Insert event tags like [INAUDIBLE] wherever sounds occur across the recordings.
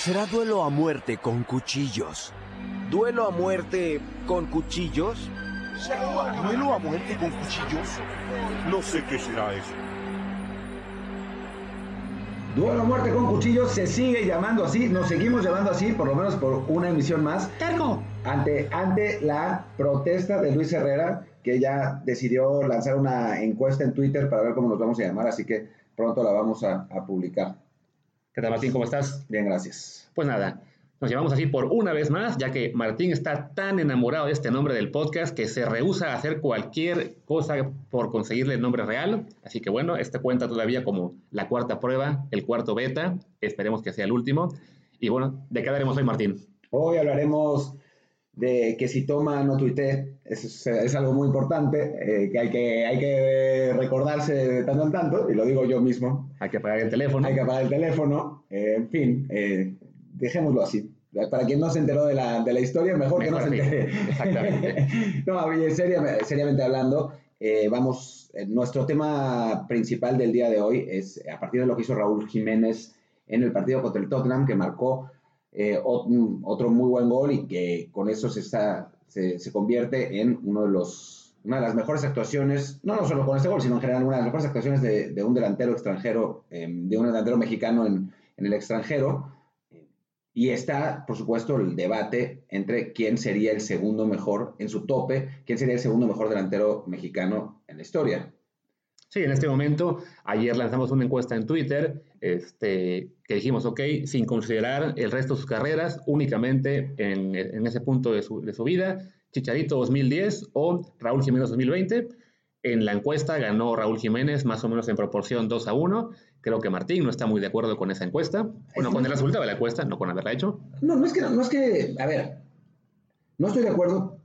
Será duelo a muerte con cuchillos. ¿Duelo a muerte con cuchillos? ¿Duelo a muerte con cuchillos? No sé qué será eso. Duelo a muerte con cuchillos se sigue llamando así, nos seguimos llamando así, por lo menos por una emisión más. ¡Terco! Ante, ante la protesta de Luis Herrera, que ya decidió lanzar una encuesta en Twitter para ver cómo nos vamos a llamar, así que pronto la vamos a, a publicar. ¿Qué tal, Martín? ¿Cómo estás? Bien, gracias. Pues nada, nos llamamos así por una vez más, ya que Martín está tan enamorado de este nombre del podcast que se rehúsa a hacer cualquier cosa por conseguirle el nombre real. Así que bueno, este cuenta todavía como la cuarta prueba, el cuarto beta. Esperemos que sea el último. Y bueno, ¿de qué hablaremos hoy, Martín? Hoy hablaremos de que si toma no tuite, es, es algo muy importante, eh, que, hay que hay que recordarse de tanto en tanto, y lo digo yo mismo. Hay que apagar el teléfono. Hay que apagar el teléfono, eh, en fin, eh, dejémoslo así. Para quien no se enteró de la, de la historia, mejor, Mejor que no se entere. Exactamente. [LAUGHS] no, oye, seria- seriamente hablando, vamos, nuestro tema principal del día de hoy es a partir de lo que hizo Raúl Jiménez en el partido contra el Tottenham, que marcó eh, otro muy buen gol y que con eso se, está, se, se convierte en uno de los, una de las mejores actuaciones, no, no solo con este gol, sino en general una de las mejores actuaciones de, un delantero extranjero, eh, de un delantero mexicano en, en el extranjero. Y está, por supuesto, el debate entre quién sería el segundo mejor en su tope, quién sería el segundo mejor delantero mexicano en la historia. Sí, en este momento, ayer lanzamos una encuesta en Twitter este, que dijimos, ok, sin considerar el resto de sus carreras, únicamente en, en ese punto de su, de su vida, Chicharito 2010 o Raúl Jiménez 2020. En la encuesta ganó Raúl Jiménez más o menos en proporción 2 a 1. Creo que Martín no está muy de acuerdo con esa encuesta. Bueno, con el resultado de la encuesta, no con haberla hecho. No, no es que, no es que, a ver, no estoy de acuerdo.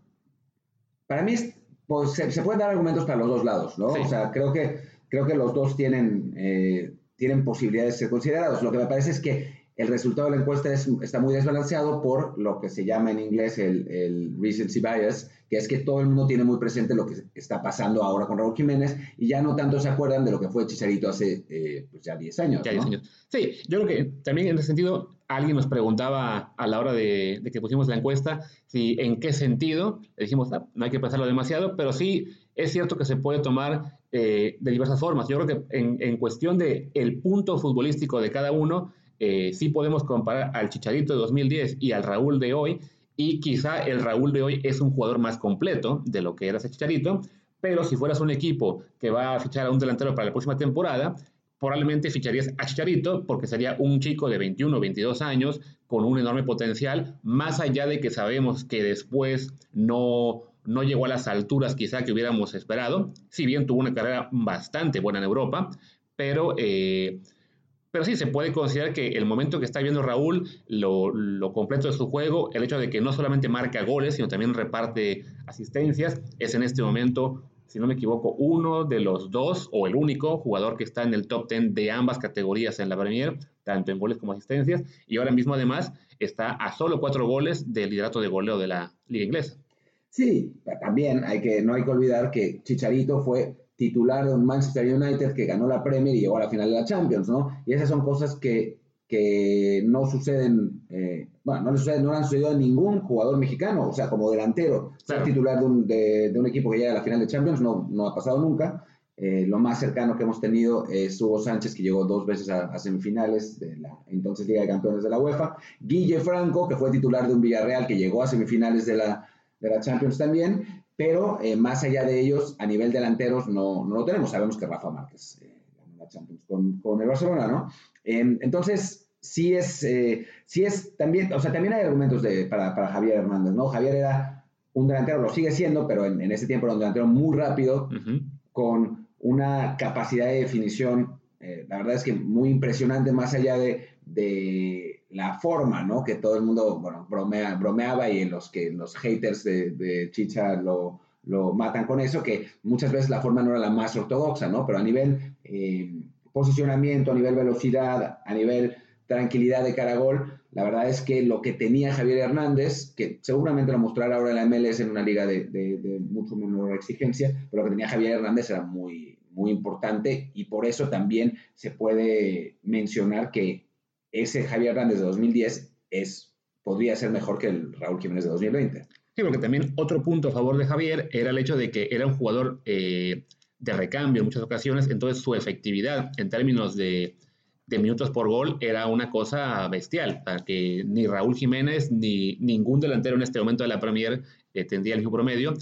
Para mí, es- pues, se, se pueden dar argumentos para los dos lados, ¿no? Sí. O sea, creo que, creo que los dos tienen, eh, tienen posibilidades de ser considerados. Lo que me parece es que el resultado de la encuesta es- está muy desbalanceado por lo que se llama en inglés el, el recency bias, que es que todo el mundo tiene muy presente lo que está pasando ahora con Raúl Jiménez y ya no tanto se acuerdan de lo que fue Chicharito hace eh, pues ya 10 años. Ya ¿no? 10 años. Sí, yo creo que también en ese sentido alguien nos preguntaba a la hora de, de que pusimos la encuesta si en qué sentido, le dijimos, "Ah, no hay que pensarlo demasiado, pero sí es cierto que se puede tomar eh, de diversas formas. Yo creo que en, cuestión de el punto futbolístico de cada uno, eh, sí podemos comparar al Chicharito de 2010 y al Raúl de hoy, y quizá el Raúl de hoy es un jugador más completo de lo que era ese Chicharito, pero si fueras un equipo que va a fichar a un delantero para la próxima temporada, probablemente ficharías a Chicharito porque sería un chico de 21 o 22 años con un enorme potencial, más allá de que sabemos que después no, no llegó a las alturas quizá que hubiéramos esperado, si bien tuvo una carrera bastante buena en Europa, pero... eh, pero sí, se puede considerar que el momento que está viendo Raúl, lo, lo completo de su juego, el hecho de que no solamente marca goles, sino también reparte asistencias, es en este momento, si no me equivoco, uno de los dos o el único jugador que está en el top 10 de ambas categorías en la Premier, tanto en goles como asistencias, y ahora mismo además está a solo cuatro goles del liderato de goleo de la liga inglesa. Sí, también hay que, no hay que olvidar que Chicharito fue titular de un Manchester United que ganó la Premier y llegó a la final de la Champions, ¿no? Y esas son cosas que, que no suceden, eh, bueno, no le suceden, no le han sucedido a ningún jugador mexicano, o sea, como delantero, ser Claro. titular de un, de, de un equipo que llega a la final de Champions no, no ha pasado nunca. Eh, lo más cercano que hemos tenido es Hugo Sánchez, que llegó dos veces a, a semifinales de la entonces Liga de Campeones de la UEFA. Guille Franco, que fue titular de un Villarreal, que llegó a semifinales de la, de la Champions también. Pero eh, más allá de ellos, a nivel delanteros, no, no lo tenemos. Sabemos que Rafa Márquez eh, ganó la Champions con, con el Barcelona, ¿no? Eh, entonces, sí es, eh, sí es también, o sea, también hay argumentos de, para, para Javier Hernández, ¿no? Javier era un delantero, lo sigue siendo, pero en, en ese tiempo era un delantero muy rápido, con una capacidad de definición, eh, la verdad es que muy impresionante, más allá de, de la forma, ¿no? Que todo el mundo, bueno, bromea, bromeaba y los que los haters de, de Chicha lo, matan con eso, que muchas veces la forma no era la más ortodoxa, ¿no? Pero a nivel eh, posicionamiento, a nivel velocidad, a nivel tranquilidad de cara a gol, la verdad es que lo que tenía Javier Hernández, que seguramente lo mostrará ahora en la MLS en una liga de, de, de mucho menor exigencia, pero lo que tenía Javier Hernández era muy, muy importante y por eso también se puede mencionar que ese Javier Hernández de 2010 es, podría ser mejor que el Raúl Jiménez de 2020. Sí, porque también otro punto a favor de Javier era el hecho de que era un jugador eh, de recambio en muchas ocasiones, entonces su efectividad en términos de, minutos por gol era una cosa bestial, para que ni Raúl Jiménez ni ningún delantero en este momento de la Premier eh, tendría el mismo promedio.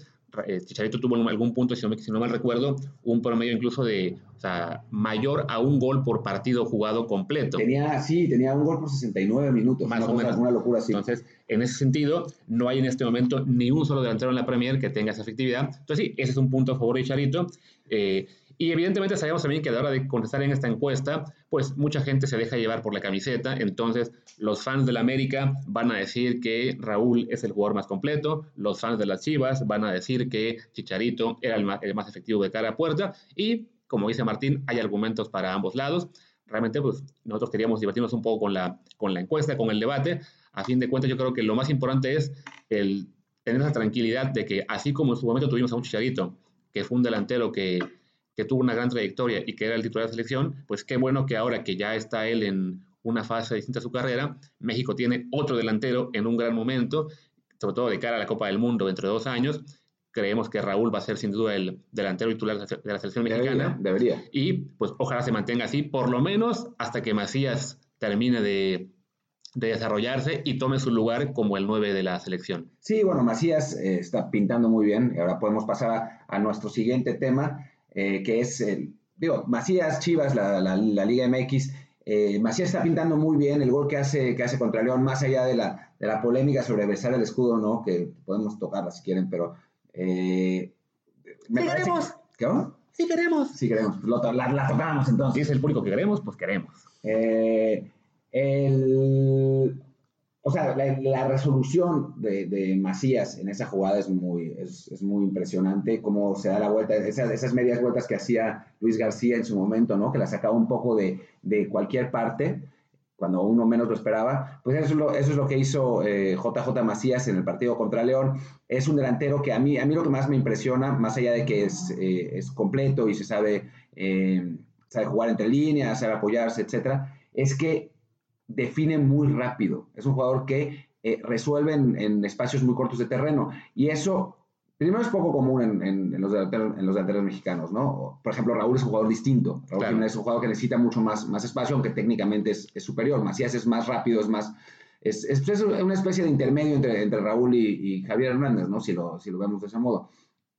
Chicharito tuvo en algún punto, si no, si no, mal recuerdo, un promedio incluso de, o sea, mayor a un gol por partido jugado completo. Tenía, sí, tenía un gol por 69 minutos. Más o menos. Una locura así. Entonces, en ese sentido, no hay en este momento ni un solo delantero en la Premier que tenga esa efectividad. Entonces, sí, ese es un punto a favor de Chicharito. Eh, y evidentemente sabemos también que a la hora de contestar en esta encuesta, pues mucha gente se deja llevar por la camiseta, entonces los fans de la América van a decir que Raúl es el jugador más completo, los fans de las Chivas van a decir que Chicharito era el más, efectivo de cara a puerta y, como dice Martín, hay argumentos para ambos lados. Realmente, pues nosotros queríamos divertirnos un poco con la, con la encuesta, con el debate. A fin de cuentas, yo creo que lo más importante es el tener la tranquilidad de que así como en su momento tuvimos a un Chicharito, que fue un delantero que que tuvo una gran trayectoria y que era el titular de la selección, pues qué bueno que ahora que ya está él en una fase distinta a su carrera, México tiene otro delantero en un gran momento, sobre todo de cara a la Copa del Mundo dentro de dos años. Creemos que Raúl va a ser sin duda el delantero titular de la selección mexicana. Debería. Y pues ojalá se mantenga así, por lo menos hasta que Macías termine de, de desarrollarse y tome su lugar como el 9 de la selección. Sí, bueno, Macías eh, está pintando muy bien. Ahora podemos pasar a, a nuestro siguiente tema eh, que es, el, digo, Macías, Chivas, la, la, Liga MX. Eh, Macías está pintando muy bien el gol que hace, que hace contra León, más allá de la, de la polémica sobre besar el escudo, ¿no? Que podemos tocarla si quieren, pero... Eh, me sí queremos. Que, ¿Qué? Sí queremos. Sí queremos. Pues la, la, tocamos entonces. Si es el público que queremos, pues queremos. Eh, el, o sea, la, resolución de, Macías en esa jugada es muy, es, muy impresionante, cómo se da la vuelta, esas, esas, medias vueltas que hacía Luis García en su momento, ¿no? Que la sacaba un poco de, cualquier parte, cuando uno menos lo esperaba. Pues eso es lo, eso es lo que hizo JJ eh, Macías en el partido contra León. Es un delantero que a mí, a mí lo que más me impresiona, más allá de que es, eh, es completo y se sabe, eh, sabe jugar entre líneas, sabe apoyarse, etcétera, es que define muy rápido. Es un jugador que eh, resuelve en, espacios muy cortos de terreno. Y eso, primero, es poco común en, los, delanteros, mexicanos, ¿no? Por ejemplo, Raúl es un jugador distinto. Raúl es un jugador que necesita mucho más, más espacio, aunque técnicamente es, superior. Macías es más rápido, es más... Es, una especie de intermedio entre, entre Raúl y, Javier Hernández, ¿no? Si lo, si lo vemos de ese modo.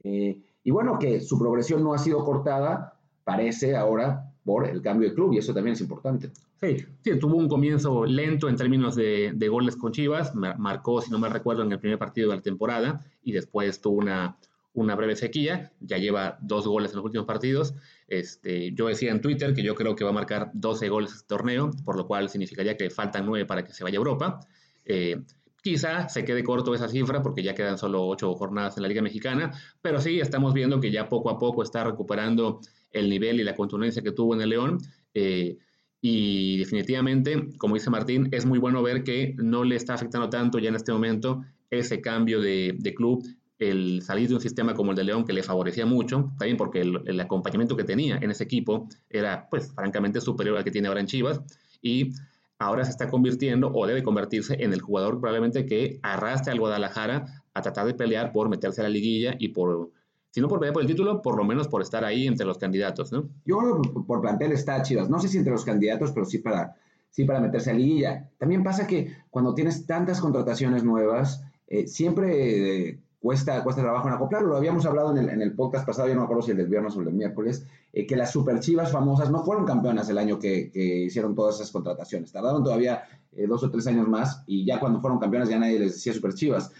Eh, y bueno, que su progresión no ha sido cortada, parece ahora, por el cambio de club, y eso también es importante. Sí, sí, tuvo un comienzo lento en términos de, de, goles con Chivas, marcó, si no me recuerdo, en el primer partido de la temporada y después tuvo una, una breve sequía, ya lleva dos goles en los últimos partidos. Este, yo decía en Twitter que yo creo que va a marcar 12 goles este torneo, por lo cual significaría que faltan 9 para que se vaya a Europa. Eh, quizá se quede corto esa cifra porque ya quedan solo 8 jornadas en la Liga Mexicana, pero sí estamos viendo que ya poco a poco está recuperando el nivel y la contundencia que tuvo en el León. Eh, y definitivamente, como dice Martín, es muy bueno ver que no le está afectando tanto ya en este momento ese cambio de, club, el salir de un sistema como el de León que le favorecía mucho, también porque el, acompañamiento que tenía en ese equipo era, pues, francamente superior al que tiene ahora en Chivas. Y ahora se está convirtiendo o debe convertirse en el jugador probablemente que arrastre al Guadalajara a tratar de pelear por meterse a la liguilla y por si no por pelear por el título, por lo menos por estar ahí entre los candidatos, ¿no? Yo creo que por plantel está Chivas. No sé si entre los candidatos, pero sí para, sí para meterse a liguilla. También pasa que cuando tienes tantas contrataciones nuevas, eh, siempre eh, cuesta, cuesta trabajo en acoplarlo. Lo habíamos hablado en el, podcast pasado, yo no me acuerdo si el viernes o el miércoles, eh, que las super chivas famosas no fueron campeonas el año que, que hicieron todas esas contrataciones. Tardaron todavía dos o tres años más y ya cuando fueron campeonas ya nadie les decía super chivas.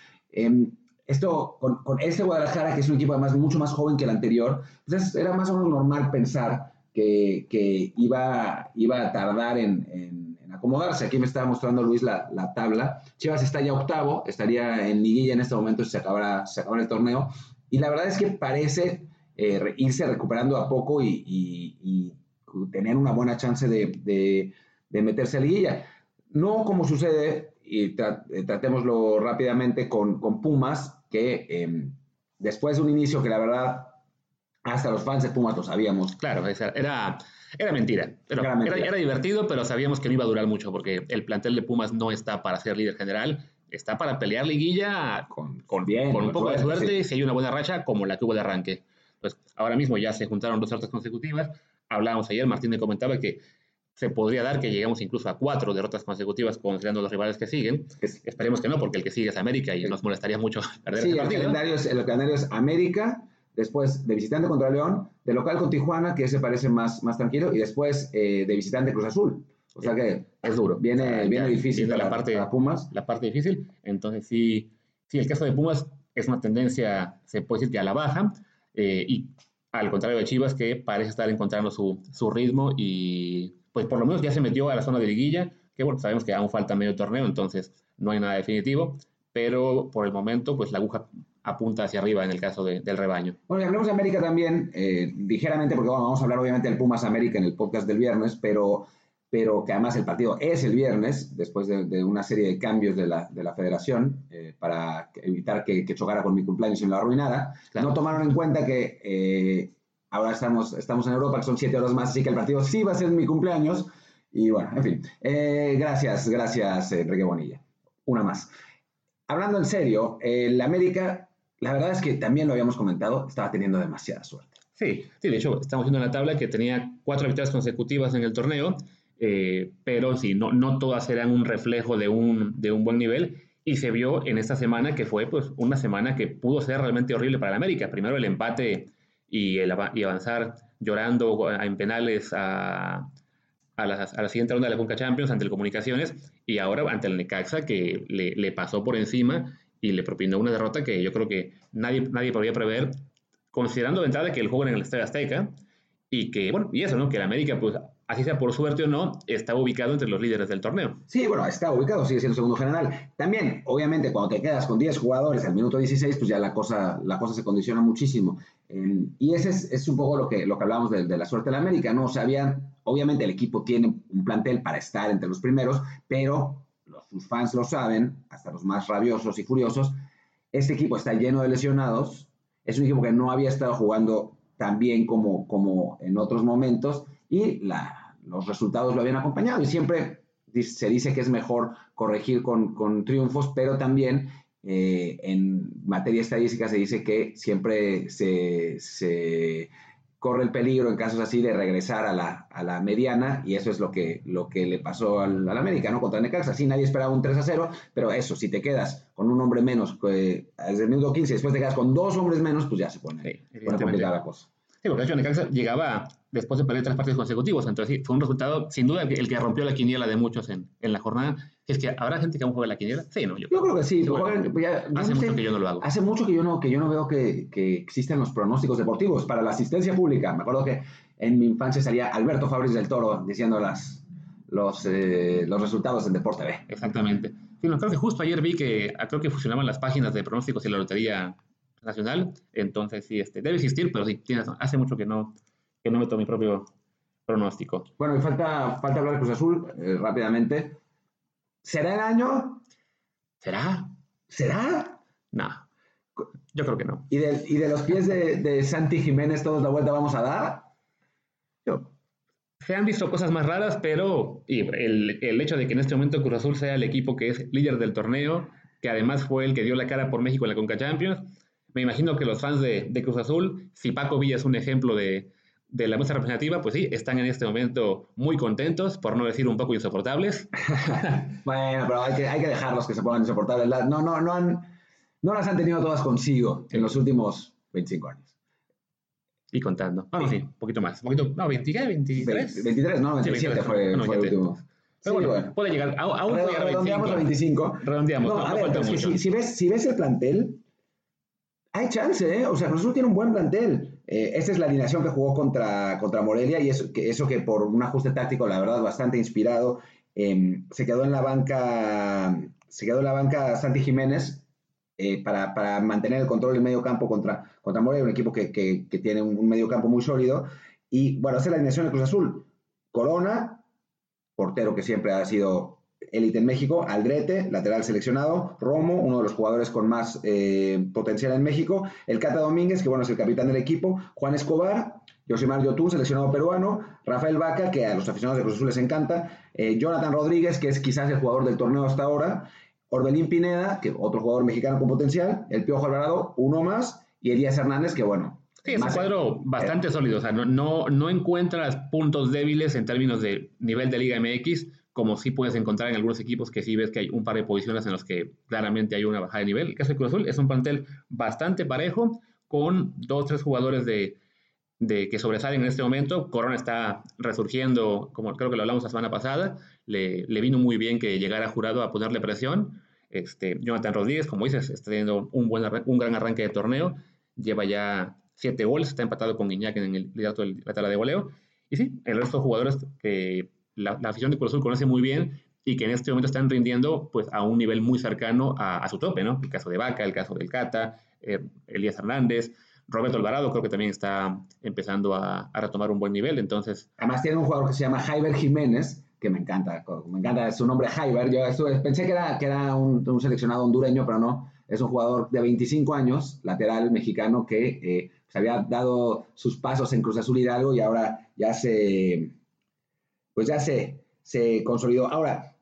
Esto con, este Guadalajara, que es un equipo además mucho más joven que el anterior, pues era más o menos normal pensar que, iba, iba a tardar en, acomodarse. Aquí me estaba mostrando Luis la, tabla. Chivas está ya octavo, estaría en liguilla en este momento si se acabara, se el torneo. Y la verdad es que parece eh, irse recuperando a poco y, tener una buena chance de, de meterse a liguilla. No como sucede y eh, tratémoslo rápidamente con, con Pumas, que em, después de un inicio que la verdad hasta los fans de Pumas lo sabíamos. Claro, era, Era mentira. Pero Era era, mentira. era divertido, pero sabíamos que no iba a durar mucho porque el plantel de Pumas no está para ser líder general, está para pelear liguilla con, con, Bien, con un poco de suerte, si hay una buena racha como la que hubo de arranque. Pues ahora mismo ya se juntaron dos derrotas consecutivas. Hablábamos ayer, Martín me comentaba que se podría dar que lleguemos incluso a cuatro derrotas consecutivas considerando los rivales que siguen. Es- Esperemos que no, porque el que sigue es América y nos molestaría mucho [LAUGHS] perder Sí, ese el calendario, es, el calendario es América, después de visitante contra León, de local con Tijuana, que ese parece más, más tranquilo, y después eh, de visitante Cruz Azul. O sea que Es duro. viene, O sea, viene difícil para, la parte, para Pumas. la parte difícil. Entonces, sí, sí, el caso de Pumas es una tendencia, se puede decir que a la baja, eh, y al contrario de Chivas, que parece estar encontrando su, su ritmo y, pues, por lo menos ya se metió a la zona de liguilla, que bueno, sabemos que aún falta medio torneo, entonces no hay nada definitivo, pero por el momento, pues, la aguja apunta hacia arriba en el caso de- del rebaño. Bueno, y hablemos de América también, eh, ligeramente, porque bueno, vamos a hablar obviamente del Pumas América en el podcast del viernes, pero, pero que además el partido es el viernes, después de, de una serie de cambios de la, de la federación, eh, para evitar que, que chocara con mi cumpleaños y me lo arruinara. Claro. No tomaron en cuenta que eh, ahora estamos, estamos en Europa, que son siete horas más, así que el partido sí va a ser mi cumpleaños. Y bueno, en fin. Eh, gracias, gracias, Enrique Bonilla. Una más. Hablando en serio, el América, la verdad es que también lo habíamos comentado, estaba teniendo demasiada suerte. Sí, sí, de hecho, estamos viendo en la tabla que tenía cuatro victorias consecutivas en el torneo, eh, pero sí, no, no todas eran un reflejo de un, de un buen nivel. Y se vio en esta semana que fue pues, una semana que pudo ser realmente horrible para el América. Primero el empate y, avanzar llorando en penales a, a, la, siguiente ronda de la Conca Champions ante el Comunicaciones y ahora ante el Necaxa que le, pasó por encima y le propinó una derrota que yo creo que nadie, nadie podía prever considerando de que el juego en el Estadio Azteca y que, bueno, y eso, ¿no? Que el América, pues, así sea por suerte o no, está ubicado entre los líderes del torneo. Sí, bueno, está ubicado, sigue siendo segundo general. También, obviamente, cuando te quedas con 10 jugadores al minuto 16, pues ya la cosa, la cosa se condiciona muchísimo. Eh, y ese es, un poco lo que, lo que hablábamos de, la suerte de la América, ¿no? O sea, había, obviamente el equipo tiene un plantel para estar entre los primeros, pero sus fans lo saben, hasta los más rabiosos y furiosos, este equipo está lleno de lesionados, es un equipo que no había estado jugando tan bien como, como en otros momentos y la, los resultados lo habían acompañado y siempre se dice que es mejor corregir con, con triunfos, pero también eh, en materia estadística se dice que siempre se, se corre el peligro en casos así de regresar a la, a la mediana y eso es lo que, lo que le pasó al, al América, ¿no? Contra Necaxa. Sí, nadie esperaba un 3 a 0, pero eso, si te quedas con un hombre menos eh, desde el minuto 15 después te quedas con dos hombres menos, pues ya se pone, Sí, complicada la cosa. Sí, porque de hecho Necaxa llegaba después de perder tres partidos consecutivos, entonces sí, fue un resultado, sin duda, el que, rompió la quiniela de muchos en, en la jornada. Es que, ¿habrá gente que aún juega la quiniela? Sí, no, yo, Yo creo que sí, juegan- no hace sé, mucho que yo no lo hago. Hace mucho que yo no, que yo no veo que, que existen los pronósticos deportivos para la asistencia pública. Me acuerdo que en mi infancia salía Alberto Fabris del Toro diciendo las, los, eh, los resultados en Deporte B. Exactamente. Sí, no, creo que justo ayer vi que creo que fusionaban las páginas de pronósticos y la Lotería Nacional, entonces sí, este, debe existir, pero sí, tienes razón, hace mucho que no, que no meto mi propio pronóstico. Bueno, y falta, falta hablar de Cruz Azul eh, rápidamente. ¿Será el año? ¿Será? ¿Será? No, yo creo que no. ¿Y de, y de los pies de, de Santi Jiménez todos la vuelta vamos a dar? Yo- se han visto cosas más raras, pero y el, el hecho de que en este momento Cruz Azul sea el equipo que es líder del torneo, que además fue el que dio la cara por México en la Conca Champions, me imagino que los fans de, de Cruz Azul, si Paco Villa es un ejemplo de, de la muestra representativa, pues sí, están en este momento muy contentos, por no decir un poco insoportables. [LAUGHS] Bueno, pero hay que, hay que dejarlos que se pongan insoportables. La- No, no, no, han, no las han tenido todas consigo en los últimos 25 años. Y contando. Bueno, sí, un poquito más. Un poquito, no, 20, ¿qué? 23. 23, no, 27 Sí, fue, no, fue el 27. último. Pero Sí, bueno, bueno. puede llegar, aún, Redondeamos a 25. 25. Redondeamos, No, no, a no ver, falta mucho. si, si ves, si ves el plantel, hay chance, ¿eh? O sea, Cruz Azul tiene un buen plantel. Eh, esta es la alineación que jugó contra, contra Morelia y eso que, eso que por un ajuste táctico, la verdad, bastante inspirado, eh, se quedó en la banca, se quedó en la banca Santi Jiménez eh, para, para mantener el control del medio campo contra, contra Morelia, un equipo que, que- que tiene un, un medio campo muy sólido. Y bueno, esa es la alineación de Cruz Azul. Corona, portero que siempre ha sido élite en México, Aldrete, lateral seleccionado, Romo, uno de los jugadores con más eh, potencial en México, el Cata Domínguez, que bueno, es el capitán del equipo, Juan Escobar, Yoshimar Yotun, seleccionado peruano, Rafael Vaca, que a los aficionados de Cruz Azul les encanta, eh, Jonathan Rodríguez, que es quizás el jugador del torneo hasta ahora, Orbelín Pineda, que otro jugador mexicano con potencial, el Piojo Alvarado, uno más, y Elías Hernández, que bueno. Sí, es un cuadro bastante sólido, o sea, no, no, no encuentras puntos débiles en términos de nivel de Liga MX, como sí puedes encontrar en algunos equipos que sí ves que hay un par de posiciones en los que claramente hay una bajada de nivel. El caso de Cruz Azul es un plantel bastante parejo, con dos, tres jugadores de, que sobresalen en este momento. Corona está resurgiendo, como creo que lo hablamos la semana pasada. Le, le vino muy bien que llegara jurado a ponerle presión. Este, Jonathan Rodríguez, como dices, está teniendo un, buen, un gran arranque de torneo. Lleva ya siete goles, está empatado con Guiñac en el liderato de la tabla de goleo. Y sí, el resto de jugadores que la, afición de Cruz Azul conoce muy bien y que en este momento están rindiendo pues, a un nivel muy cercano a, su tope, ¿no? El caso de Vaca, el caso del Cata, eh, Elías Hernández, Roberto Alvarado creo que también está empezando a, retomar un buen nivel, entonces... Además tiene un jugador que se llama Jaiber Jiménez, que me encanta, me encanta su nombre Jaiber, yo pensé que era, que era un, seleccionado hondureño, pero no, es un jugador de 25 años, lateral mexicano, que eh, se había dado sus pasos en Cruz Azul Hidalgo y ahora ya se, pues ya se, se consolidó. Ahora,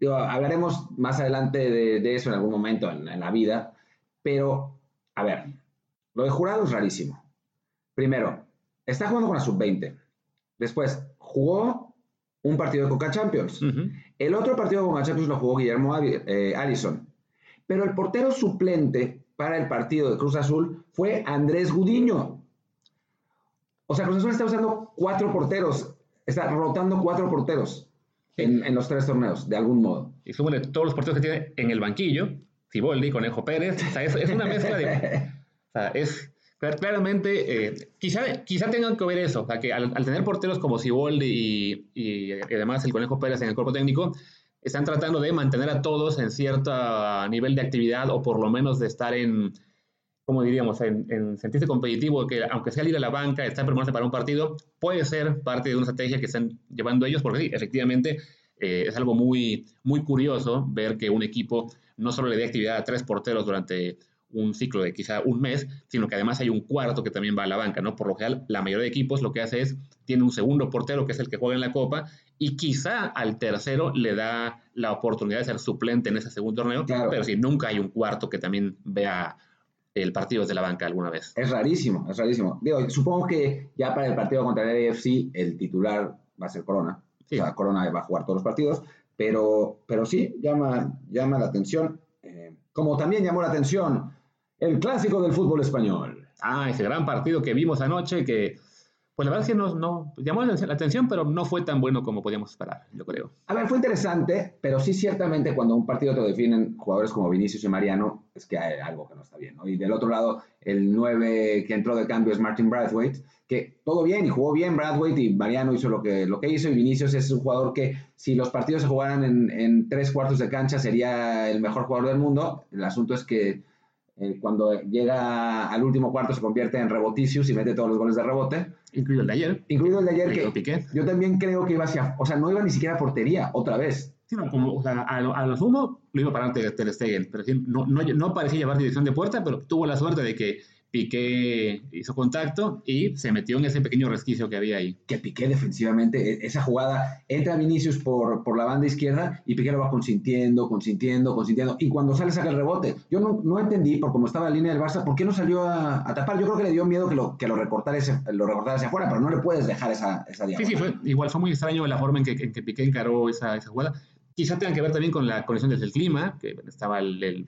hablaremos más adelante de, eso en algún momento en, en la vida, pero, a ver, lo de jurado es rarísimo. Primero, está jugando con la sub-20. Después, jugó un partido de Coca Champions. El otro partido de Coca Champions lo jugó Guillermo eh, Allison. Pero el portero suplente para el partido de Cruz Azul fue Andrés Gudiño. O sea, Cruz Azul está usando cuatro porteros, está rotando cuatro porteros en, los tres torneos, de algún modo. Y súmale todos los porteros que tiene en el banquillo, Ciboldi, Conejo Pérez, o sea, es, es una mezcla de... [LAUGHS] O sea, es claramente, eh, quizá, quizá tengan que ver eso, o sea, que al, tener porteros como Siboldi y, y, además el Conejo Pérez en el cuerpo técnico, están tratando de mantener a todos en cierto nivel de actividad o por lo menos de estar en, como diríamos, en, en sentirse competitivo, que aunque sea ir a la banca, estar prepararse para un partido, puede ser parte de una estrategia que están llevando ellos, porque sí, efectivamente eh, es algo muy, muy curioso ver que un equipo no solo le dé actividad a tres porteros durante un ciclo de quizá un mes, sino que además hay un cuarto que también va a la banca, ¿no? Por lo general, la mayoría de equipos lo que hace es, tiene un segundo portero que es el que juega en la Copa y quizá al tercero le da la oportunidad de ser suplente en ese segundo torneo, pero si nunca hay un cuarto que también vea el partido desde la banca alguna vez. Es rarísimo, es rarísimo. Digo, supongo que ya para el partido contra el AFC el titular va a ser Corona. O sea, Corona va a jugar todos los partidos, pero, pero sí, llama, llama la atención. Eh, como también llamó la atención el clásico del fútbol español. Ah, ese gran partido que vimos anoche que, pues la verdad es que no, no llamó la atención, pero no fue tan bueno como podíamos esperar, yo creo. A ver, fue interesante, pero sí ciertamente cuando un partido te definen jugadores como Vinicius y Mariano, es que hay algo que no está bien. Y del otro lado, el 9 que entró de cambio es Martin Bradwaite, que todo bien y jugó bien Bradwaite y Mariano hizo lo que, lo que hizo y Vinicius es un jugador que si los partidos se jugaran en tres cuartos de cancha sería el mejor jugador del mundo. El asunto es que eh, cuando llega al último cuarto se convierte en reboticius y mete todos los goles de rebote. Incluido el de ayer. Incluido el de ayer que yo también creo que iba hacia, o sea, no iba ni siquiera a portería otra vez. Sí, no, como, o sea, a, a lo sumo lo iba para ante Ter Stegen, pero no, no, no parecía llevar dirección de puerta, pero tuvo la suerte de que Piqué hizo contacto y se metió en ese pequeño resquicio que había ahí. Que Piqué defensivamente, e, esa jugada, entra Vinicius por, por la banda izquierda y Piqué lo va consintiendo, consintiendo, consintiendo. Y cuando sale saca el rebote. Yo no, no entendí, por cómo estaba la línea del Barça, por qué no salió a, tapar. Yo creo que le dio miedo que lo, que lo, recortara, ese, lo recortara hacia afuera, pero no le puedes dejar esa, esa Sí, sí, fue, igual fue muy extraño la forma en que, en que Piqué encaró esa, esa jugada. Quizá tenga que ver también con la condición del clima, que estaba el, el,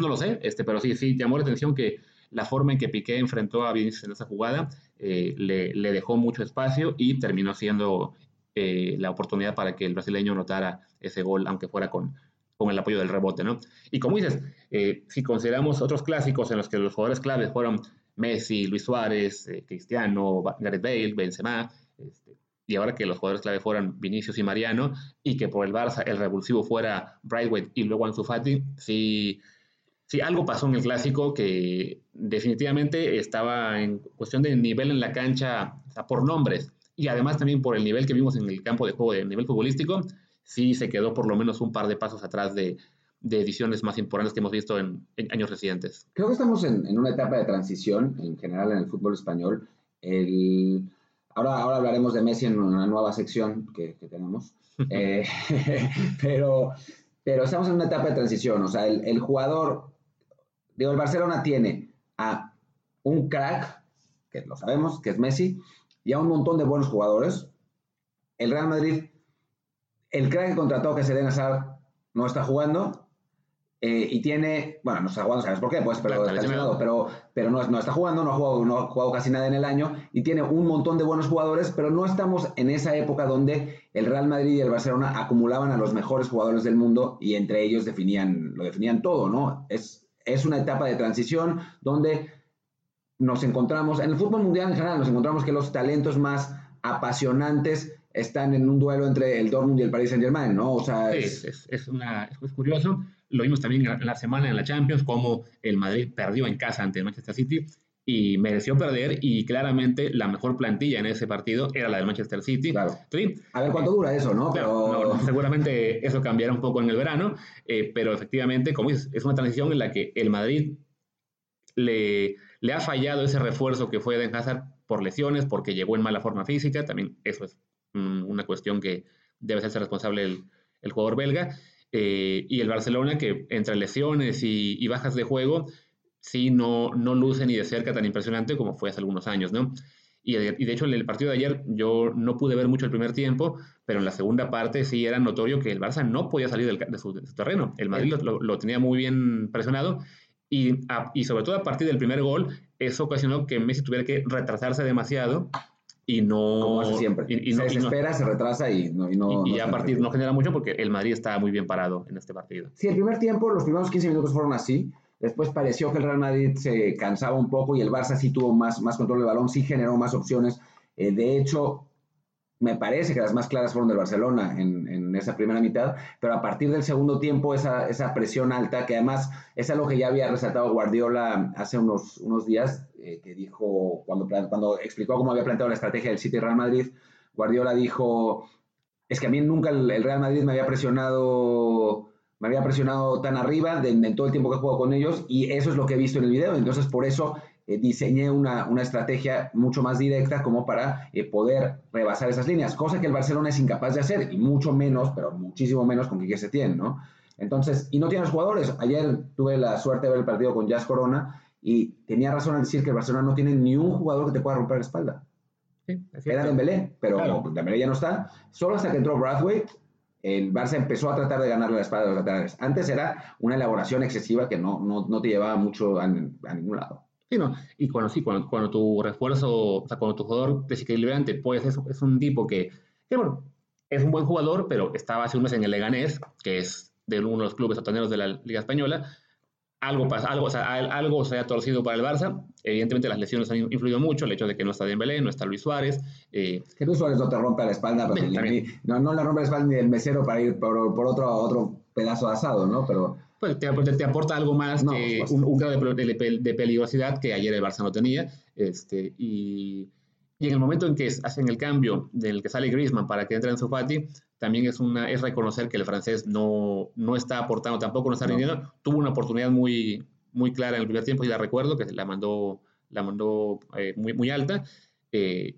no lo sé, este, pero sí, sí, llamó la atención que la forma en que Piqué enfrentó a Vinicius en esa jugada eh, le, dejó mucho espacio y terminó siendo eh, la oportunidad para que el brasileño notara ese gol, aunque fuera con, con el apoyo del rebote, ¿no? Y como dices, eh, si consideramos otros clásicos en los que los jugadores claves fueron Messi, Luis Suárez, Cristiano, Gareth Bale, Benzema, este, y ahora que los jugadores clave fueran Vinicius y Mariano, y que por el Barça el revulsivo fuera Brightway y luego Ansu Fati, sí Sí, algo pasó en el clásico que definitivamente estaba en cuestión de nivel en la cancha, por nombres, y además también por el nivel que vimos en el campo de juego de nivel futbolístico, sí se quedó por lo menos un par de pasos atrás de, ediciones más importantes que hemos visto en, años recientes. Creo que estamos en, una etapa de transición en general en el fútbol español El, ahora, ahora hablaremos de Messi en una nueva sección que, que tenemos. [LAUGHS] Eh, [LAUGHS] pero, pero estamos en una etapa de transición. O sea, el, el jugador, digo, el Barcelona tiene a un crack, que lo sabemos, que es Messi, y a un montón de buenos jugadores. El Real Madrid, el crack que contrató que se den Hazard no está jugando, eh, y tiene, bueno, no está jugando, ¿sabes por qué? Pues, pero, Claro, está pero, pero no, no está jugando, no ha jugado, no ha jugado casi nada en el año y tiene un montón de buenos jugadores, pero no estamos en esa época donde el Real Madrid y el Barcelona acumulaban a los mejores jugadores del mundo y entre ellos definían, lo definían todo, ¿no? Es, es una etapa de transición donde nos encontramos, en el fútbol mundial en general, nos encontramos que los talentos más apasionantes están en un duelo entre el Dortmund y el Paris Saint Germain, ¿no? O sea, es- es, es una, es, es curioso. Lo vimos también en la semana en la Champions, como el Madrid perdió en casa ante el Manchester City y mereció perder y claramente la mejor plantilla en ese partido era la del Manchester City. Claro. Sí, a ver cuánto dura eso, ¿no? Claro, Pero no, seguramente eso cambiará un poco en el verano, eh, pero efectivamente, como dices, es una transición en la que el Madrid le, le ha fallado ese refuerzo que fue Eden Hazard por lesiones, porque llegó en mala forma física, también eso es mm, una cuestión que debe hacerse responsable el, el jugador belga, eh, y el Barcelona que entre lesiones y, y bajas de juego, sí no, no luce ni de cerca tan impresionante como fue hace algunos años, ¿no? Y de, y de hecho, en el partido de ayer yo no pude ver mucho el primer tiempo, pero en la segunda parte sí era notorio que el Barça no podía salir del de, su, de su terreno. El Madrid lo, lo- tenía muy bien presionado y, a- y sobre todo a partir del primer gol, eso ocasionó que Messi tuviera que retrasarse demasiado y no... como hace siempre. Y, y se no, no- se retrasa y no. Y, no, no a partir no genera mucho porque el Madrid estaba muy bien parado en este partido. Sí, el primer tiempo, los primeros 15 minutos fueron así. Después pareció que el Real Madrid se cansaba un poco y el Barça sí tuvo más, más control del balón, sí generó más opciones. Eh, de hecho, me parece que las más claras fueron del Barcelona en, esa primera mitad, pero a partir del segundo tiempo, esa, esa presión alta, que además es algo que ya había resaltado Guardiola hace unos, unos días, eh, que dijo, cuando, cuando explicó cómo había planteado la estrategia del City Real Madrid, Guardiola dijo, es que a mí nunca el Real Madrid me había presionado me había presionado tan arriba de- en todo el tiempo que he jugado con ellos y eso es lo que he visto en el video. Entonces, por eso eh, diseñé una, una estrategia mucho más directa como para eh, poder rebasar esas líneas, cosa que el Barcelona es incapaz de hacer y mucho menos, pero muchísimo menos con Quique Setién, ¿no? Entonces, y no tiene los jugadores. Ayer tuve la suerte de ver el partido con Jazz Corona y tenía razón al decir que el Barcelona no tiene ni un jugador que te pueda romper la espalda. Sí, es Era. Dembélé, pero Claro. Dembélé ya no está. Solo hasta que entró Brathwaite, el Barça empezó a tratar de ganarle la espalda a los laterales. Antes era una elaboración excesiva que no, no, no te llevaba mucho a, ningún lado. Sí, no. Y cuando sí, cuando, cuando tu refuerzo, o sea, cuando tu jugador desequilibrante, pues es, es un tipo que, bueno, es un buen jugador, pero estaba hace un mes en el Leganés, que es de uno de los clubes sotaneros de la Liga Española. Algo pasa, algo, o sea, al- algo se ha torcido para el Barça. Evidentemente las lesiones han influido mucho, el hecho de que no está Dembélé, no está Luis Suárez. eh, Que Luis Suárez no te rompe la espalda, pero Sí, ni- no, no le rompe la espalda ni el mesero para ir por, por otro, otro pedazo de asado, ¿no? Pero pues te, te- te aporta algo más No, que un, un grado de, pe- de pe- de peligrosidad que ayer el Barça no tenía. Este, y, y en el momento en que hacen el cambio del que sale Griezmann para que entre en Fati, también es, una, es reconocer que el francés no, no está aportando, tampoco no está No. rindiendo. Tuvo una oportunidad muy, muy clara en el primer tiempo, y la recuerdo, que la mandó, la mandó eh, muy, muy alta. eh,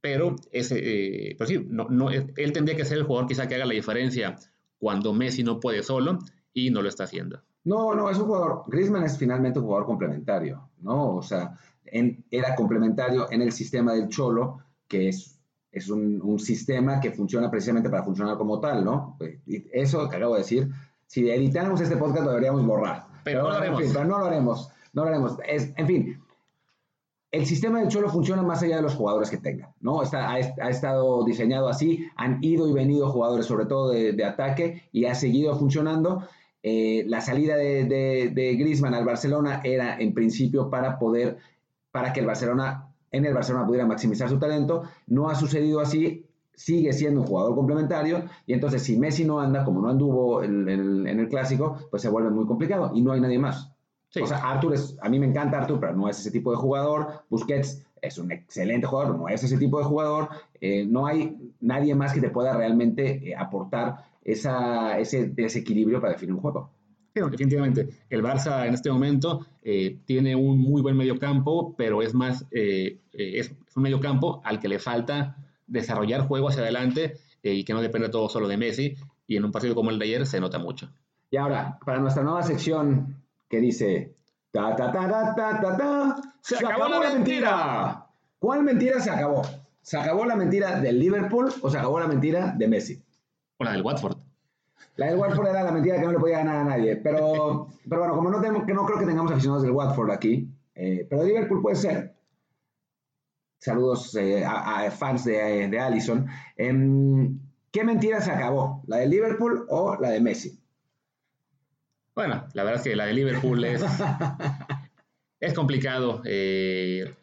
pero ese, eh, pero sí, no, no, él él tendría que ser el jugador quizá que haga la diferencia cuando Messi no puede solo y no lo está haciendo. No, no, es un jugador. Griezmann es finalmente un jugador complementario, ¿no? O sea, en- era complementario en el sistema del Cholo, que es, es un, un sistema que funciona precisamente para funcionar como tal, ¿no? Y Eso que acabo de decir, si editáramos este podcast lo deberíamos borrar. Pero no lo en haremos. fin, pero no lo haremos. No lo haremos. Es- en fin, el sistema del Cholo funciona más allá de los jugadores que tenga, ¿no? Está, ha, ha estado diseñado así, han ido y venido jugadores, sobre todo de, de ataque, y ha seguido funcionando. Eh, la salida de, de, de Griezmann al Barcelona era en principio para poder, para que el Barcelona, en el Barcelona pudiera maximizar su talento. No ha sucedido así, sigue siendo un jugador complementario, y entonces si Messi no anda, como no anduvo en, en- en el clásico, pues se vuelve muy complicado y no hay nadie más. Sí. O sea, Arthur es, a mí me encanta Arthur, pero no es ese tipo de jugador. Busquets es un excelente jugador, no es ese tipo de jugador. Eh, no hay nadie más que te pueda realmente eh, aportar esa, ese desequilibrio para definir un juego. Pero definitivamente, el Barça en este momento eh, tiene un muy buen mediocampo, pero es más, eh, eh, es, un mediocampo al que le falta desarrollar juego hacia adelante y que no depende todo solo de Messi. Y en un partido como el de ayer se nota mucho. Y ahora, para nuestra nueva sección que dice... Ta, ta, ta, ta, ta, ta, Se, acabó, la mentira. ¿Cuál mentira se acabó? ¿Se acabó la mentira del Liverpool o se acabó la mentira de Messi? O la del Watford. La del Watford era la mentira que no le podía ganar a nadie. Pero, pero bueno, como no, tenemos, que no creo que tengamos aficionados del Watford aquí, eh, pero de Liverpool puede ser. Saludos eh, a, fans de, de Allison. Em, ¿Qué mentira se acabó? ¿La de Liverpool o la de Messi? Bueno, la verdad es que la de Liverpool es, es complicado eh,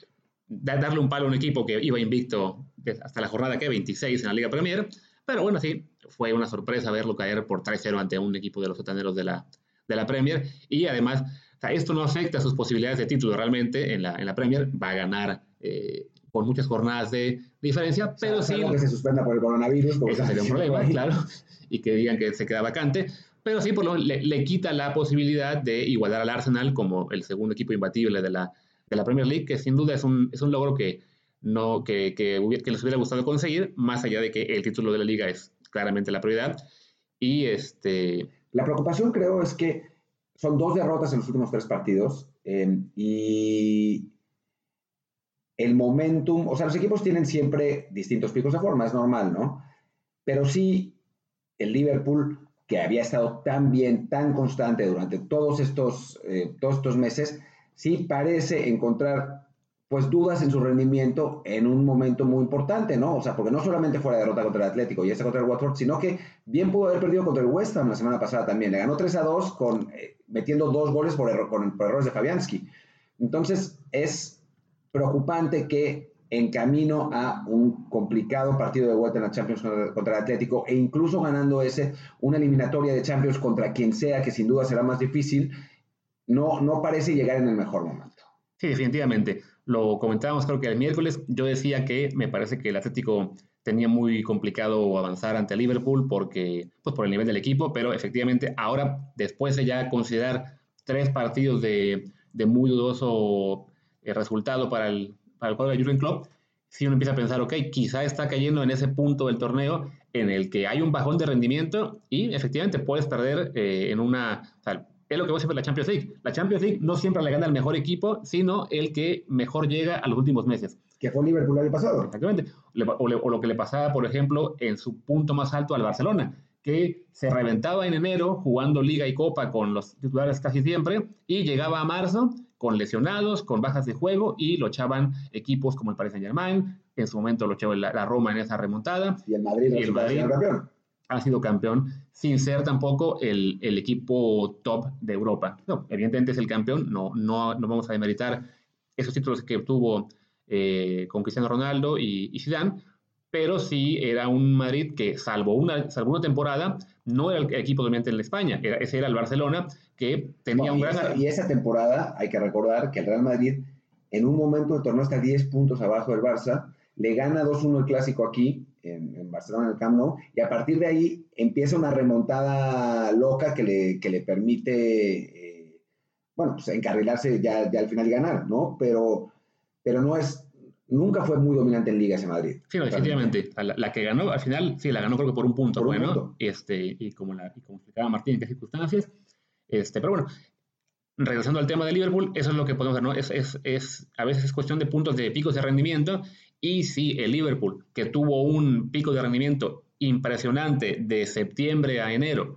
darle un palo a un equipo que iba invicto hasta la jornada que 26 en la Liga Premier. Pero bueno, sí, fue una sorpresa verlo caer por 3-0 ante un equipo de los sotaneros de la, de la Premier. Y además, esto no afecta a sus posibilidades de título realmente en la, en la Premier. Va a ganar eh, con muchas jornadas de diferencia, pero sí. que se suspenda por el coronavirus. Eso sería un problema, claro. Y que digan que se queda vacante. Pero sí, por lo, le, le, quita la posibilidad de igualar al Arsenal como el segundo equipo imbatible de la, de la Premier League, que sin duda es un, es un logro que, no, que, que, les hubiera gustado conseguir, más allá de que el título de la liga es claramente la prioridad. Y este... La preocupación creo es que son dos derrotas en los últimos tres partidos eh, y el momentum, o sea, los equipos tienen siempre distintos picos de forma, es normal, ¿no? Pero sí, el Liverpool, que había estado tan bien, tan constante durante todos estos, eh, todos estos meses, sí parece encontrar pues dudas en su rendimiento en un momento muy importante, ¿no? O sea, porque no solamente fue la derrota contra el Atlético y esta contra el Watford, sino que bien pudo haber perdido contra el West Ham la semana pasada también. Le ganó 3 a 2 con, eh, metiendo dos goles por, con, por errores de Fabianski. Entonces, es preocupante que en camino a un complicado partido de vuelta en la Champions contra, el Atlético e incluso ganando ese, una eliminatoria de Champions contra quien sea, que sin duda será más difícil, no, no parece llegar en el mejor momento. Sí, definitivamente. Lo comentábamos creo que el miércoles, yo decía que me parece que el Atlético tenía muy complicado avanzar ante Liverpool porque, pues por el nivel del equipo, pero efectivamente ahora, después de ya considerar tres partidos de, de muy dudoso eh, resultado para el, para el cuadro de Jurgen Klopp, si uno empieza a pensar, ok, quizá está cayendo en ese punto del torneo en el que hay un bajón de rendimiento y efectivamente puedes perder eh, en una, es lo que va a la Champions League. La Champions League no siempre le gana al mejor equipo, sino el que mejor llega a los últimos meses. Que fue Liverpool el año pasado. Exactamente. O, lo que le pasaba, por ejemplo, en su punto más alto al Barcelona, que se reventaba en enero jugando Liga y Copa con los titulares casi siempre, y llegaba a marzo con lesionados, con bajas de juego, y lo echaban equipos como el Paris Saint Germain, en su momento lo echaba la, Roma en esa remontada. Y el Madrid, y el Madrid campeón ha sido campeón sin ser tampoco el, el equipo top de Europa. No, evidentemente es el campeón, no, no, no vamos a demeritar esos títulos que obtuvo eh, con Cristiano Ronaldo y, y, Zidane, pero sí era un Madrid que, salvo una, salvo una temporada, no era el equipo dominante en España, era, ese era el Barcelona, que tenía un gran... Esa, y esa temporada, hay que recordar que el Real Madrid, en un momento del torneo está 10 puntos abajo del Barça, le gana 2-1 el clásico aquí, en, Barcelona, en el Camp Nou, y a partir de ahí empieza una remontada loca que le, que le permite, eh, bueno, pues encarrilarse ya, ya, al final y ganar, ¿no? Pero, pero no es, nunca fue muy dominante en ligas en Madrid. Sí, definitivamente. La, que ganó, al final, sí, la ganó creo que por un punto, bueno, Este, y como, la, y como explicaba Martín, en qué circunstancias, este, pero bueno, regresando al tema de Liverpool, eso es lo que podemos ver, ¿no? Es, es, es, a veces es cuestión de puntos de picos de rendimiento y si el Liverpool, que tuvo un pico de rendimiento impresionante de septiembre a enero,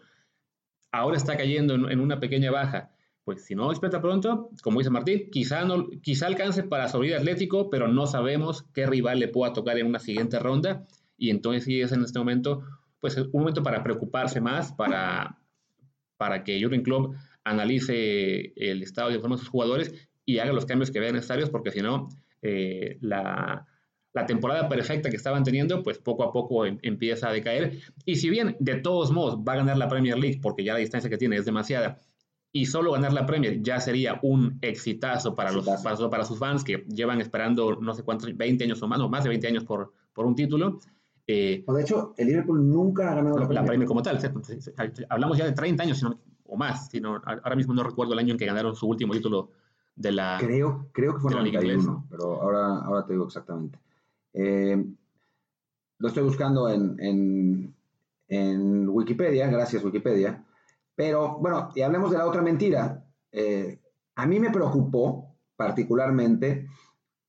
ahora está cayendo en, una pequeña baja, pues si no despierta pronto, como dice Martín, quizá, no, quizá alcance para subir Atlético, pero no sabemos qué rival le pueda tocar en una siguiente ronda. Y entonces sí es en este momento, pues un momento para preocuparse más, para, para que Jurgen Klopp analice el estado de forma de sus jugadores y haga los cambios que vean necesarios, porque si no, eh, la, la temporada perfecta que estaban teniendo, pues poco a poco em, empieza a decaer. Y si bien de todos modos va a ganar la Premier League, porque ya la distancia que tiene es demasiada, y solo ganar la Premier ya sería un exitazo para, los, para, sus fans que llevan esperando no sé cuántos, 20 años o más, o más de 20 años por, por un título. Eh, de hecho, el Liverpool nunca ha ganado la, Premier. como tal. Hablamos ya de 30 años, o o más. Sino, ahora mismo no recuerdo el año en que ganaron su último título de la. Creo, creo que fue en 91, pero ahora, ahora te digo exactamente. Eh, lo estoy buscando en, en, Wikipedia, gracias Wikipedia. Pero bueno, y hablemos de la otra mentira. Eh, a mí me preocupó particularmente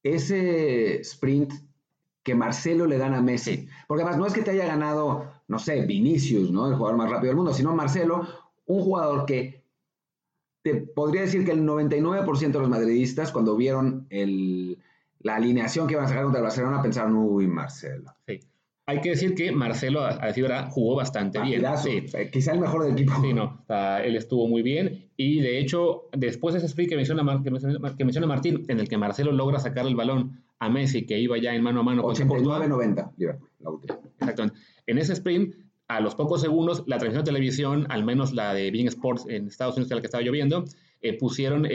ese sprint que Marcelo le gana a Messi. Porque además no es que te haya ganado, no sé, Vinicius, ¿no? El jugador más rápido del mundo, sino Marcelo, un jugador que te podría decir que el 99% de los madridistas, cuando vieron la alineación que iban a sacar contra el Barcelona, pensaron, uy, Marcelo. Sí. Hay que decir que Marcelo, a decir verdad, jugó bastante bien. Sí. Quizá el mejor del equipo. Sí, no. él estuvo muy bien. Y de hecho, después de ese sprint que menciona, que menciona, Martín, en el que Marcelo logra sacar el balón a Messi, que iba ya en mano a mano 89-90, la última. Exactamente. En ese sprint, a los pocos segundos, la transmisión de televisión, al menos la de Being Sports en Estados Unidos, que la que estaba lloviendo, eh, pusieron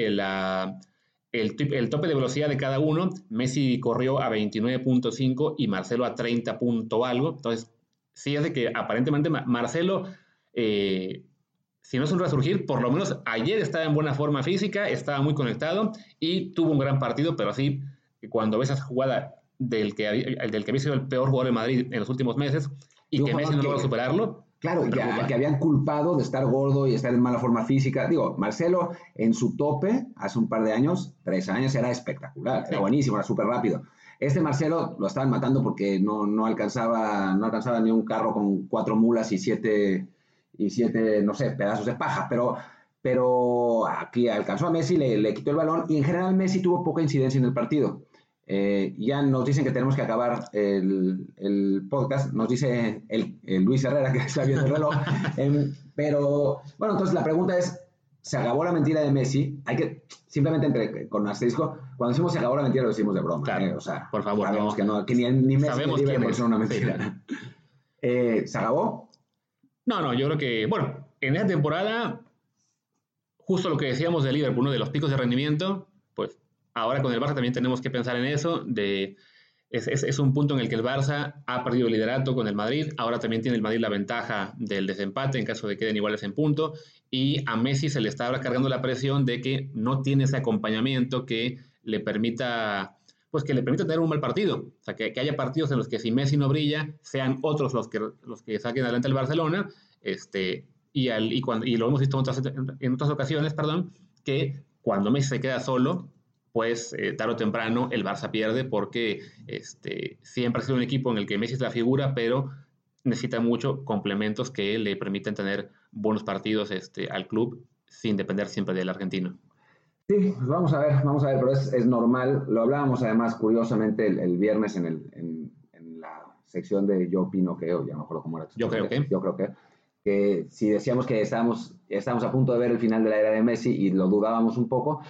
el, el, tope de velocidad de cada uno. Messi corrió a 29.5 y Marcelo a 30 punto algo. Entonces, sí es de que aparentemente Marcelo, eh, si no es un resurgir, por lo menos ayer estaba en buena forma física, estaba muy conectado y tuvo un gran partido, pero así, cuando ves esa jugada del que, del que había sido el peor jugador de Madrid en los últimos meses y que Messi no logra superarlo, Claro, ya, que habían culpado de estar gordo y estar en mala forma física. Digo, Marcelo en su tope hace un par de años, tres años, era espectacular, era buenísimo, era súper rápido. Este Marcelo lo estaban matando porque no, no, alcanzaba, no alcanzaba ni un carro con cuatro mulas y siete, y siete no sé, pedazos de paja, pero, pero aquí alcanzó a Messi, le, le quitó el balón y en general Messi tuvo poca incidencia en el partido. Eh, ya nos dicen que tenemos que acabar el, podcast, nos dice el, Luis Herrera que está viendo el reloj. [LAUGHS] Em, pero bueno, entonces la pregunta es, ¿se acabó la mentira de Messi? Hay que, simplemente entre, con asterisco, cuando decimos se acabó la mentira lo decimos de broma. ¿eh? o sea, por favor, sabemos que, no, que ni, ni Messi sabemos ni es una mentira. [LAUGHS] Eh, ¿Se acabó? No, no, yo creo que, bueno, en esta temporada, justo lo que decíamos de Liverpool, uno de los picos de rendimiento, ahora con el Barça también tenemos que pensar en eso, es, un punto en el que el Barça ha perdido el liderato con el Madrid, ahora también tiene el Madrid la ventaja del desempate en caso de que queden iguales en punto, y a Messi se le está ahora cargando la presión de que no tiene ese acompañamiento que le permita pues que le permita tener un mal partido. O sea, que, que, haya partidos en los que si Messi no brilla, sean otros los que, los que saquen adelante el Barcelona, este, y, al, y, cuando, y lo hemos visto en otras, en otras ocasiones, perdón, que cuando Messi se queda solo, pues eh, tarde o temprano el Barça pierde porque este, siempre ha sido un equipo en el que Messi es la figura, pero necesita mucho complementos que le permiten tener buenos partidos este, al club sin depender siempre del argentino. Sí, pues vamos a ver, vamos a ver, pero es, normal. Lo hablábamos además curiosamente el, viernes en, el, en, la sección de Yo opino que, o ya no me acuerdo cómo era. Yo creo que. Yo creo que. Que si decíamos que estábamos, estábamos a punto de ver el final de la era de Messi y lo dudábamos un poco,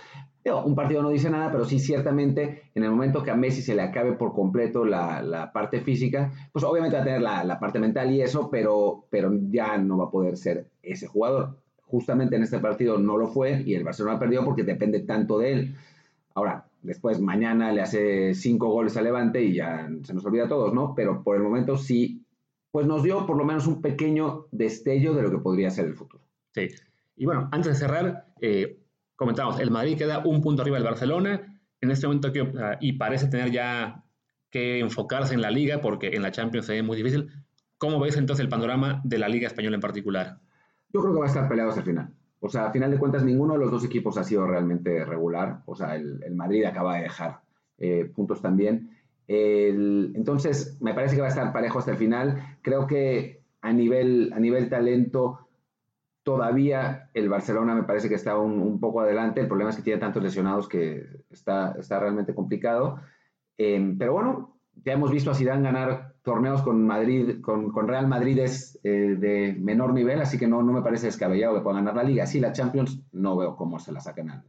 un partido no dice nada, pero sí ciertamente en el momento que a Messi se le acabe por completo la, parte física, pues obviamente va a tener la, parte mental y eso, pero, pero ya no va a poder ser ese jugador. Justamente en este partido no lo fue y el Barcelona perdió porque depende tanto de él. Ahora, después mañana le hace cinco goles a Levante y ya se nos olvida a todos, ¿no? Pero por el momento sí, pues nos dio por lo menos un pequeño destello de lo que podría ser el futuro. Sí. Y bueno, antes de cerrar, eh, comentamos, el Madrid queda un punto arriba del Barcelona, en este momento que, y parece tener ya que enfocarse en la liga porque en la Champions se ve muy difícil. ¿Cómo ves entonces el panorama de la liga española en particular? Yo creo que va a estar peleado hasta el final. O sea, a final de cuentas, ninguno de los dos equipos ha sido realmente regular. O sea, el, Madrid acaba de dejar eh, puntos también. entonces, me parece que va a estar parejo hasta el final. Creo que a nivel, a nivel talento, Todavía el Barcelona me parece que está un, poco adelante. El problema es que tiene tantos lesionados que está, está realmente complicado. Em, pero bueno, ya hemos visto a Zidane ganar torneos con Madrid, con, Real Madrid es eh, de menor nivel, así que no, no me parece descabellado que pueda ganar la Liga. Sí, la Champions no veo cómo se la saquen al,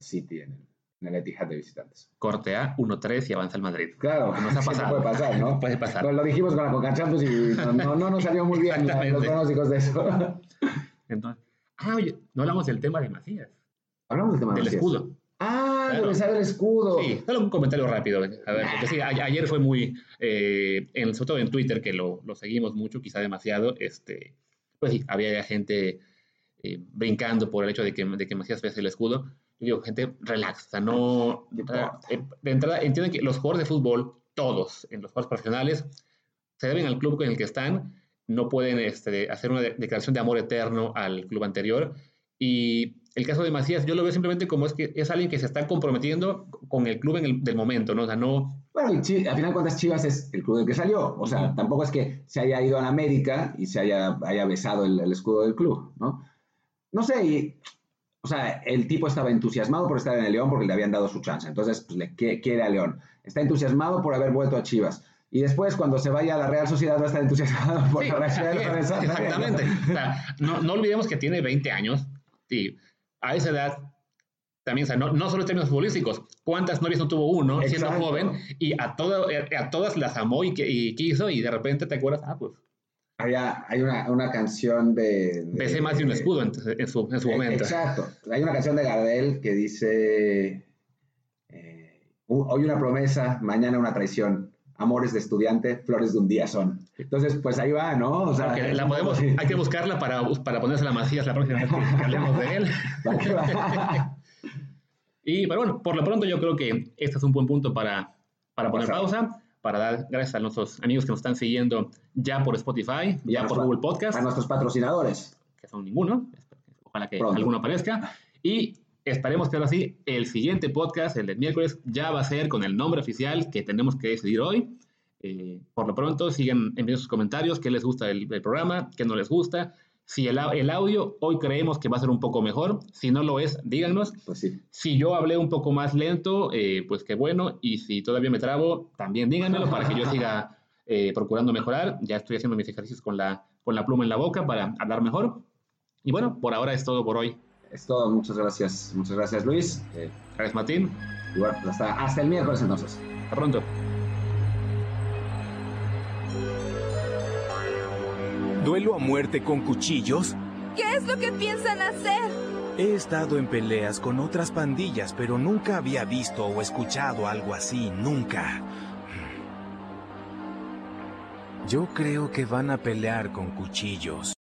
City en el, Etihad de visitantes. Corte A, 1-3 y avanza el Madrid. Claro, nos ha [LAUGHS] pasado. puede pasar, ¿no? [LAUGHS] puede pasar. Pues lo dijimos con la Coca Champions y no, no, nos salió muy bien [LAUGHS] los pronósticos de eso. Entonces, ah, oye, no hablamos del tema de Macías. Hablamos del tema del escudo. Ah, claro. de el escudo. Sí, dale un comentario rápido. A ver, porque sí, ayer fue muy, eh, en, sobre todo en Twitter, que lo, lo, seguimos mucho, quizá demasiado, este, pues sí, había gente eh, brincando por el hecho de que, de que Macías pese el escudo. Yo digo, gente, relax, o sea, no... Eh, de entrada, entienden que los jugadores de fútbol, todos, en los juegos profesionales, se deben al club en el que están, no pueden este, hacer una declaración de amor eterno al club anterior. Y el caso de Macías, yo lo veo simplemente como es que es alguien que se está comprometiendo con el club en el del momento, ¿no? O sea, no... Bueno, y al final cuentas Chivas es el club del que salió. O sea, tampoco es que se haya ido a la América y se haya, haya besado el, el, escudo del club, ¿no? No sé, y, o sea, el tipo estaba entusiasmado por estar en el León porque le habían dado su chance. Entonces, pues le quiere a León. Está entusiasmado por haber vuelto a Chivas. Y después, cuando se vaya a la Real Sociedad, va a estar entusiasmado por Sí, la también, prensa. [LAUGHS] exactamente. O sea, no, no olvidemos que tiene 20 años y a esa edad también, o sea, no, no solo en términos futbolísticos, ¿cuántas novias no tuvo uno siendo joven? Y a, todo, a todas las amó y, que- y quiso y de repente te acuerdas, ah, pues Había- hay una, una canción de... de- besé más de un escudo en, en su, en su Eh, momento. Exacto. Hay una canción de Gardel que dice, eh, hoy una promesa, mañana una traición. Amores de estudiante, flores de un día son. Entonces, pues ahí va, ¿no? O sea, Ok, es la podemos, hay que buscarla para, para ponerse la Macías la próxima vez que [LAUGHS] hablemos de él. [LAUGHS] Y pero bueno, por lo pronto yo creo que este es un buen punto para, para poner pausa, para dar gracias a nuestros amigos que nos están siguiendo ya por Spotify, Y a ya por Google Podcast, A nuestros patrocinadores. que son ninguno, ojalá que Pronto. alguno aparezca, y esperemos que ahora sí, el siguiente podcast, el del miércoles, ya va a ser con el nombre oficial que tenemos que decidir hoy. Eh, por lo pronto, sigan enviando sus comentarios, qué les gusta el, el programa, qué no les gusta. Si el, el audio hoy creemos que va a ser un poco mejor, si no lo es, díganos. Pues sí. Si yo hablé un poco más lento, eh, pues qué bueno. Y si todavía me trabo, también díganmelo para que yo siga [LAUGHS] eh, procurando mejorar. Ya estoy haciendo mis ejercicios con la, con la pluma en la boca para hablar mejor. Y bueno, por ahora es todo por hoy. Es todo. Muchas gracias. Muchas gracias, Luis. Eh, Gracias, Martín. y bueno, pues hasta, hasta el miércoles entonces. Hasta pronto. ¿Duelo a muerte con cuchillos? ¿Qué es lo que piensan hacer? He estado en peleas con otras pandillas, pero nunca había visto o escuchado algo así, nunca. Yo creo que van a pelear con cuchillos.